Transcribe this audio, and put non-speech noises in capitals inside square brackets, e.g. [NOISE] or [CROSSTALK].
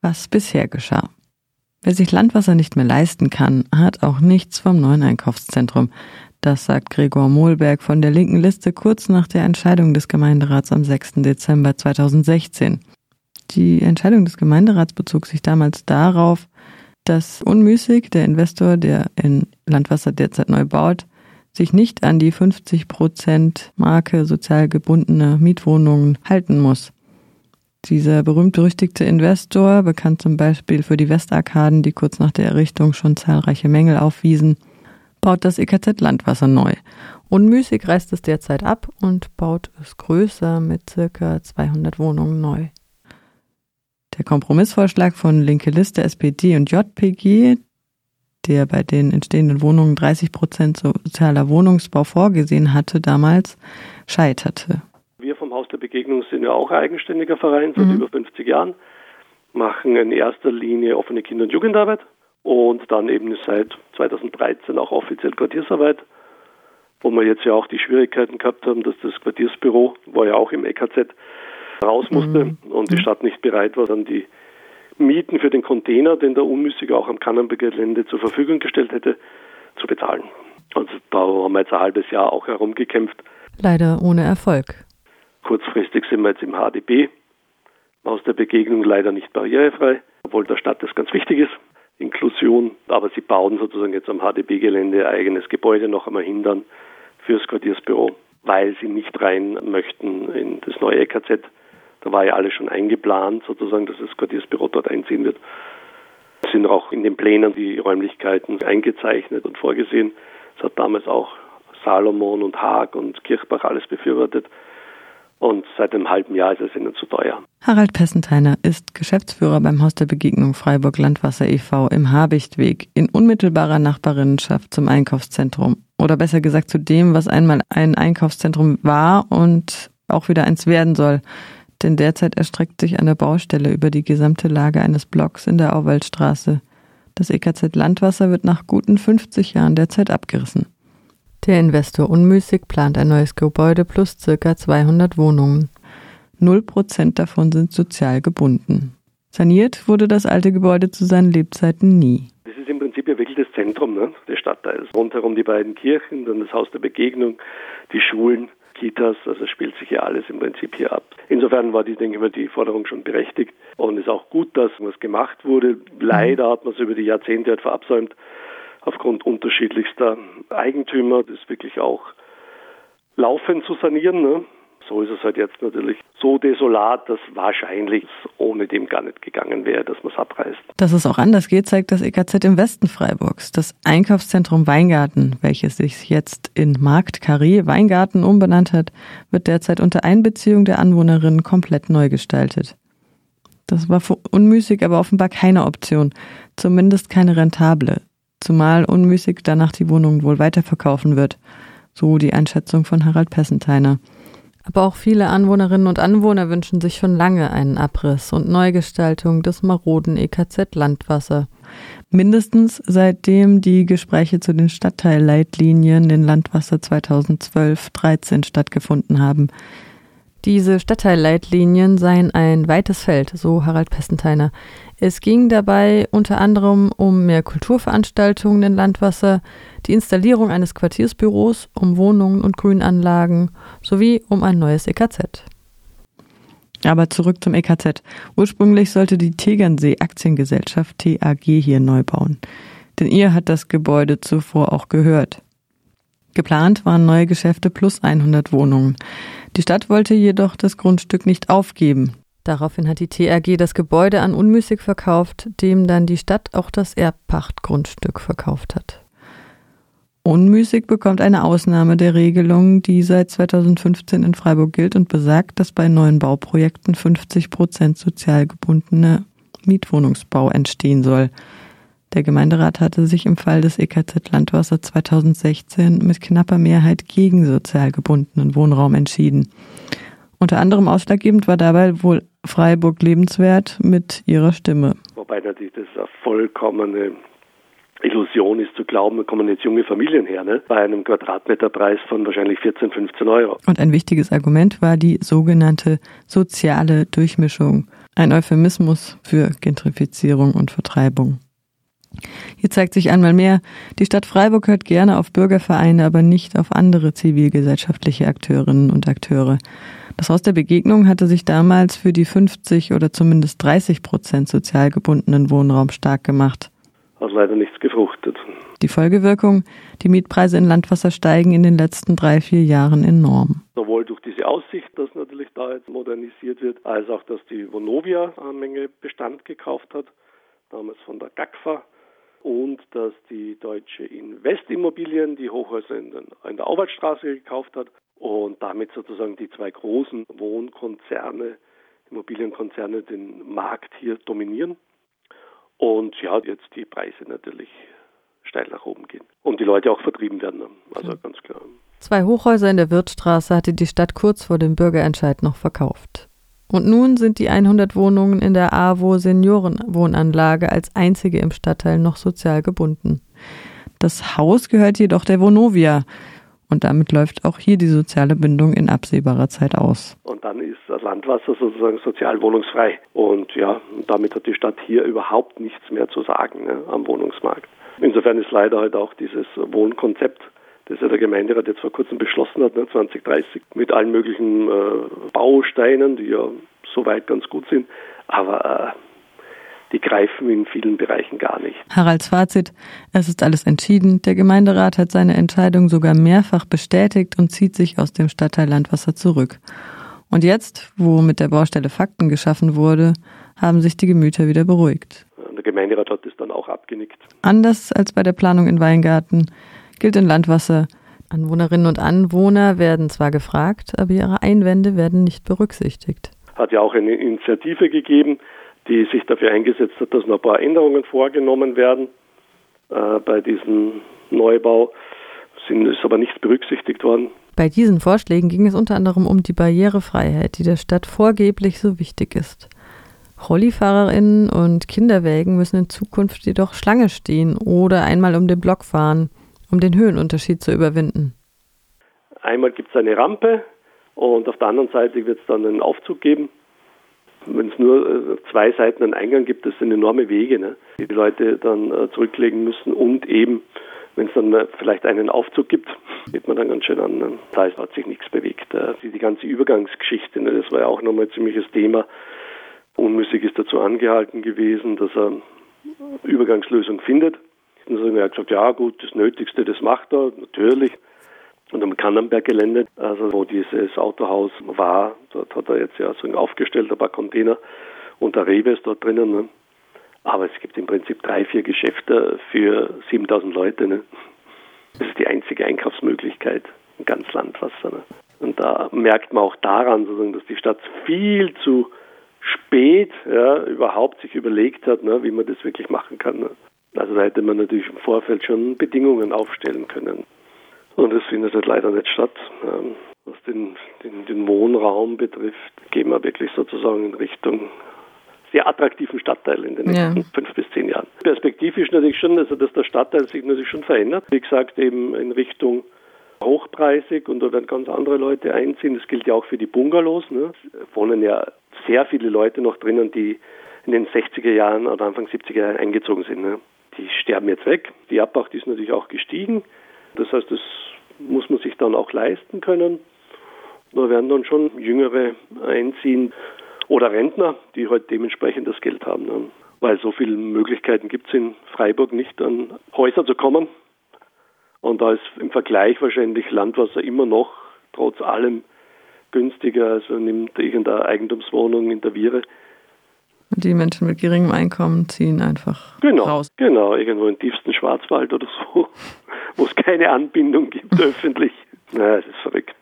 was bisher geschah. Wer sich Landwasser nicht mehr leisten kann, hat auch nichts vom neuen Einkaufszentrum. Das sagt Gregor Mohlberg von der linken Liste kurz nach der Entscheidung des Gemeinderats am 6. Dezember 2016. Die Entscheidung des Gemeinderats bezog sich damals darauf, dass Unmüßig, der Investor, der in Landwasser derzeit neu baut, sich nicht an die 50 Prozent Marke sozial gebundene Mietwohnungen halten muss. Dieser berühmt-berüchtigte Investor, bekannt zum Beispiel für die Westarkaden, die kurz nach der Errichtung schon zahlreiche Mängel aufwiesen, baut das EKZ Landwasser neu. Unmüßig reißt es derzeit ab und baut es größer mit circa 200 Wohnungen neu. Der Kompromissvorschlag von Linke Liste, SPD und JPG, der bei den entstehenden Wohnungen 30 Prozent sozialer Wohnungsbau vorgesehen hatte damals, scheiterte. Haus der Begegnung sind ja auch eigenständiger Verein seit mhm. über 50 Jahren, machen in erster Linie offene Kinder- und Jugendarbeit und dann eben seit 2013 auch offiziell Quartiersarbeit, wo wir jetzt ja auch die Schwierigkeiten gehabt haben, dass das Quartiersbüro, war ja auch im EKZ, raus musste mhm. und die Stadt nicht bereit war, dann die Mieten für den Container, den der Unmüßig auch am Kannenberger Gelände zur Verfügung gestellt hätte, zu bezahlen. Also da haben wir jetzt ein halbes Jahr auch herumgekämpft. Leider ohne Erfolg. Kurzfristig sind wir jetzt im HDB, aus der Begegnung leider nicht barrierefrei, obwohl der Stadt das ganz wichtig ist. Inklusion, aber sie bauen sozusagen jetzt am HDB-Gelände ein eigenes Gebäude noch einmal hindern fürs Quartiersbüro, weil sie nicht rein möchten in das neue EKZ. Da war ja alles schon eingeplant, sozusagen, dass das Quartiersbüro dort einziehen wird. Es sind auch in den Plänen die Räumlichkeiten eingezeichnet und vorgesehen. Das hat damals auch Salomon und Haag und Kirchbach alles befürwortet. Und seit einem halben Jahr ist es ihnen zu teuer. Harald Pessenteiner ist Geschäftsführer beim Haus der Begegnung Freiburg Landwasser e.V. im Habichtweg in unmittelbarer Nachbarinnenschaft zum Einkaufszentrum. Oder besser gesagt zu dem, was einmal ein Einkaufszentrum war und auch wieder eins werden soll denn derzeit erstreckt sich eine Baustelle über die gesamte Lage eines Blocks in der Auwaldstraße. Das EKZ Landwasser wird nach guten 50 Jahren derzeit abgerissen. Der Investor Unmüßig plant ein neues Gebäude plus circa 200 Wohnungen. Null Prozent davon sind sozial gebunden. Saniert wurde das alte Gebäude zu seinen Lebzeiten nie. Das ist im Prinzip ja wirklich das Zentrum ne, des Stadtteils. Rundherum die beiden Kirchen, dann das Haus der Begegnung, die Schulen. Kitas, also spielt sich ja alles im Prinzip hier ab. Insofern war die, denke ich mal, die Forderung schon berechtigt und es ist auch gut, dass was gemacht wurde. Leider hat man es über die Jahrzehnte halt verabsäumt, aufgrund unterschiedlichster Eigentümer, das wirklich auch laufend zu sanieren. Ne? So ist es halt jetzt natürlich so desolat, dass wahrscheinlich ohne dem gar nicht gegangen wäre, dass man es abreißt. Dass es auch anders geht, zeigt das EKZ im Westen Freiburgs. Das Einkaufszentrum Weingarten, welches sich jetzt in Markt Carré Weingarten umbenannt hat, wird derzeit unter Einbeziehung der Anwohnerinnen komplett neu gestaltet. Das war für Unmüßig aber offenbar keine Option, zumindest keine rentable, zumal Unmüßig danach die Wohnung wohl weiterverkaufen wird. So die Einschätzung von Harald Pessenteiner. Aber auch viele Anwohnerinnen und Anwohner wünschen sich schon lange einen Abriss und Neugestaltung des maroden EKZ Landwasser. Mindestens seitdem die Gespräche zu den Stadtteilleitlinien in Landwasser 2012-13 stattgefunden haben. Diese Stadtteilleitlinien seien ein weites Feld, so Harald Pessenteiner. Es ging dabei unter anderem um mehr Kulturveranstaltungen in Landwasser, die Installierung eines Quartiersbüros, um Wohnungen und Grünanlagen sowie um ein neues EKZ. Aber zurück zum EKZ. Ursprünglich sollte die Tegernsee Aktiengesellschaft TAG hier neu bauen. Denn ihr hat das Gebäude zuvor auch gehört. Geplant waren neue Geschäfte plus 100 Wohnungen. Die Stadt wollte jedoch das Grundstück nicht aufgeben. Daraufhin hat die TRG das Gebäude an Unmüßig verkauft, dem dann die Stadt auch das Erbpachtgrundstück verkauft hat. Unmüßig bekommt eine Ausnahme der Regelung, die seit 2015 in Freiburg gilt und besagt, dass bei neuen Bauprojekten 50 Prozent sozial gebundene Mietwohnungsbau entstehen soll. Der Gemeinderat hatte sich im Fall des EKZ Landwasser 2016 mit knapper Mehrheit gegen sozial gebundenen Wohnraum entschieden. Unter anderem ausschlaggebend war dabei wohl Freiburg lebenswert mit ihrer Stimme. Wobei natürlich das eine vollkommene Illusion ist zu glauben, da kommen jetzt junge Familien her, ne? bei einem Quadratmeterpreis von wahrscheinlich 14, 15 Euro. Und ein wichtiges Argument war die sogenannte soziale Durchmischung. Ein Euphemismus für Gentrifizierung und Vertreibung. Hier zeigt sich einmal mehr, die Stadt Freiburg hört gerne auf Bürgervereine, aber nicht auf andere zivilgesellschaftliche Akteurinnen und Akteure. Das Haus der Begegnung hatte sich damals für die 50 oder zumindest 30 Prozent sozial gebundenen Wohnraum stark gemacht. Hat leider nichts gefruchtet. Die Folgewirkung, die Mietpreise in Landwasser steigen in den letzten drei, vier Jahren enorm. Sowohl durch diese Aussicht, dass natürlich da jetzt modernisiert wird, als auch, dass die Vonovia eine Menge Bestand gekauft hat, damals von der GAGFA und dass die Deutsche Investimmobilien die Hochhäuser in, den, in der Auwaldstraße gekauft hat und damit sozusagen die zwei großen Wohnkonzerne, Immobilienkonzerne den Markt hier dominieren. Und ja, jetzt die Preise natürlich steil nach oben gehen. Und die Leute auch vertrieben werden. Also ganz klar. Zwei Hochhäuser in der Wirtstraße hatte die Stadt kurz vor dem Bürgerentscheid noch verkauft. Und nun sind die 100 Wohnungen in der AWO Seniorenwohnanlage als einzige im Stadtteil noch sozial gebunden. Das Haus gehört jedoch der Vonovia. Und damit läuft auch hier die soziale Bindung in absehbarer Zeit aus. Und dann ist das Landwasser sozusagen sozial wohnungsfrei. Und ja, damit hat die Stadt hier überhaupt nichts mehr zu sagen ne, am Wohnungsmarkt. Insofern ist leider halt auch dieses Wohnkonzept das ja der Gemeinderat jetzt vor kurzem beschlossen hat, ne, 2030, mit allen möglichen äh, Bausteinen, die ja soweit ganz gut sind, aber äh, die greifen in vielen Bereichen gar nicht. Haralds Fazit, es ist alles entschieden. Der Gemeinderat hat seine Entscheidung sogar mehrfach bestätigt und zieht sich aus dem Stadtteil Landwasser zurück. Und jetzt, wo mit der Baustelle Fakten geschaffen wurde, haben sich die Gemüter wieder beruhigt. Der Gemeinderat hat es dann auch abgenickt. Anders als bei der Planung in Weingarten gilt in Landwasser. Anwohnerinnen und Anwohner werden zwar gefragt, aber ihre Einwände werden nicht berücksichtigt. Hat ja auch eine Initiative gegeben, die sich dafür eingesetzt hat, dass noch ein paar Änderungen vorgenommen werden äh, bei diesem Neubau. Sind, ist aber nichts berücksichtigt worden. Bei diesen Vorschlägen ging es unter anderem um die Barrierefreiheit, die der Stadt vorgeblich so wichtig ist. Rollifahrerinnen und Kinderwägen müssen in Zukunft jedoch Schlange stehen oder einmal um den Block fahren um den Höhenunterschied zu überwinden? Einmal gibt es eine Rampe und auf der anderen Seite wird es dann einen Aufzug geben. Wenn es nur äh, zwei Seiten einen Eingang gibt, das sind enorme Wege, ne, die die Leute dann äh, zurücklegen müssen und eben wenn es dann vielleicht einen Aufzug gibt, geht man dann ganz schön an. Ne. Da hat sich nichts bewegt. Äh, die ganze Übergangsgeschichte, ne, das war ja auch nochmal ein ziemliches Thema. Unmüßig ist dazu angehalten gewesen, dass er Übergangslösung findet. Und dann hat er gesagt, ja gut, das Nötigste, das macht er, natürlich. Und am Kannenberg-Gelände, also wo dieses Autohaus war, dort hat er jetzt ja so aufgestellt, ein paar Container und der Rewe ist dort drinnen. Ne? Aber es gibt im Prinzip drei, vier Geschäfte für 7000 Leute. Ne? Das ist die einzige Einkaufsmöglichkeit in ganz Landwasser. Ne? Und da merkt man auch daran, sozusagen, dass die Stadt viel zu spät ja, überhaupt sich überlegt hat, ne, wie man das wirklich machen kann. Ne? Also da hätte man natürlich im Vorfeld schon Bedingungen aufstellen können. Und das findet halt leider nicht statt. Ähm, was den, den, den Wohnraum betrifft, gehen wir wirklich sozusagen in Richtung sehr attraktiven Stadtteil in den nächsten ja. fünf bis zehn Jahren. Perspektivisch natürlich schon, also dass der Stadtteil sich natürlich schon verändert. Wie gesagt, eben in Richtung hochpreisig und da werden ganz andere Leute einziehen. Das gilt ja auch für die Bungalows. Ne? Es wohnen ja sehr viele Leute noch drinnen, die in den 60er Jahren oder Anfang 70er Jahren eingezogen sind. Ne? Die sterben jetzt weg. Die Abpacht ist natürlich auch gestiegen. Das heißt, das muss man sich dann auch leisten können. Da werden dann schon Jüngere einziehen oder Rentner, die halt dementsprechend das Geld haben. Ne? Weil so viele Möglichkeiten gibt es in Freiburg nicht, an Häuser zu kommen. Und da ist im Vergleich wahrscheinlich Landwasser immer noch trotz allem günstiger. Also nimmt irgendeine Eigentumswohnung in der Viere die Menschen mit geringem Einkommen ziehen einfach genau, raus. Genau, irgendwo im tiefsten Schwarzwald oder so, [LAUGHS] wo es keine Anbindung gibt [LAUGHS] öffentlich. Naja, es ist verrückt.